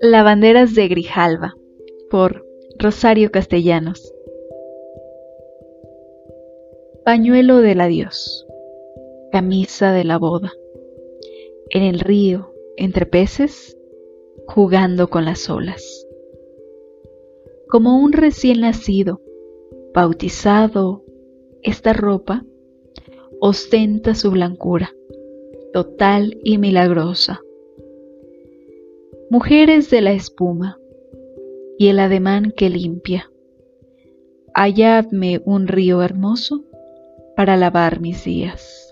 Lavanderas de Grijalva por Rosario Castellanos. Pañuelo del adiós Camisa de la boda En el río, entre peces, jugando con las olas. Como un recién nacido, bautizado, esta ropa ostenta su blancura, total y milagrosa Mujeres de la espuma y el ademán que limpia. Halladme un río hermoso para lavar mis días.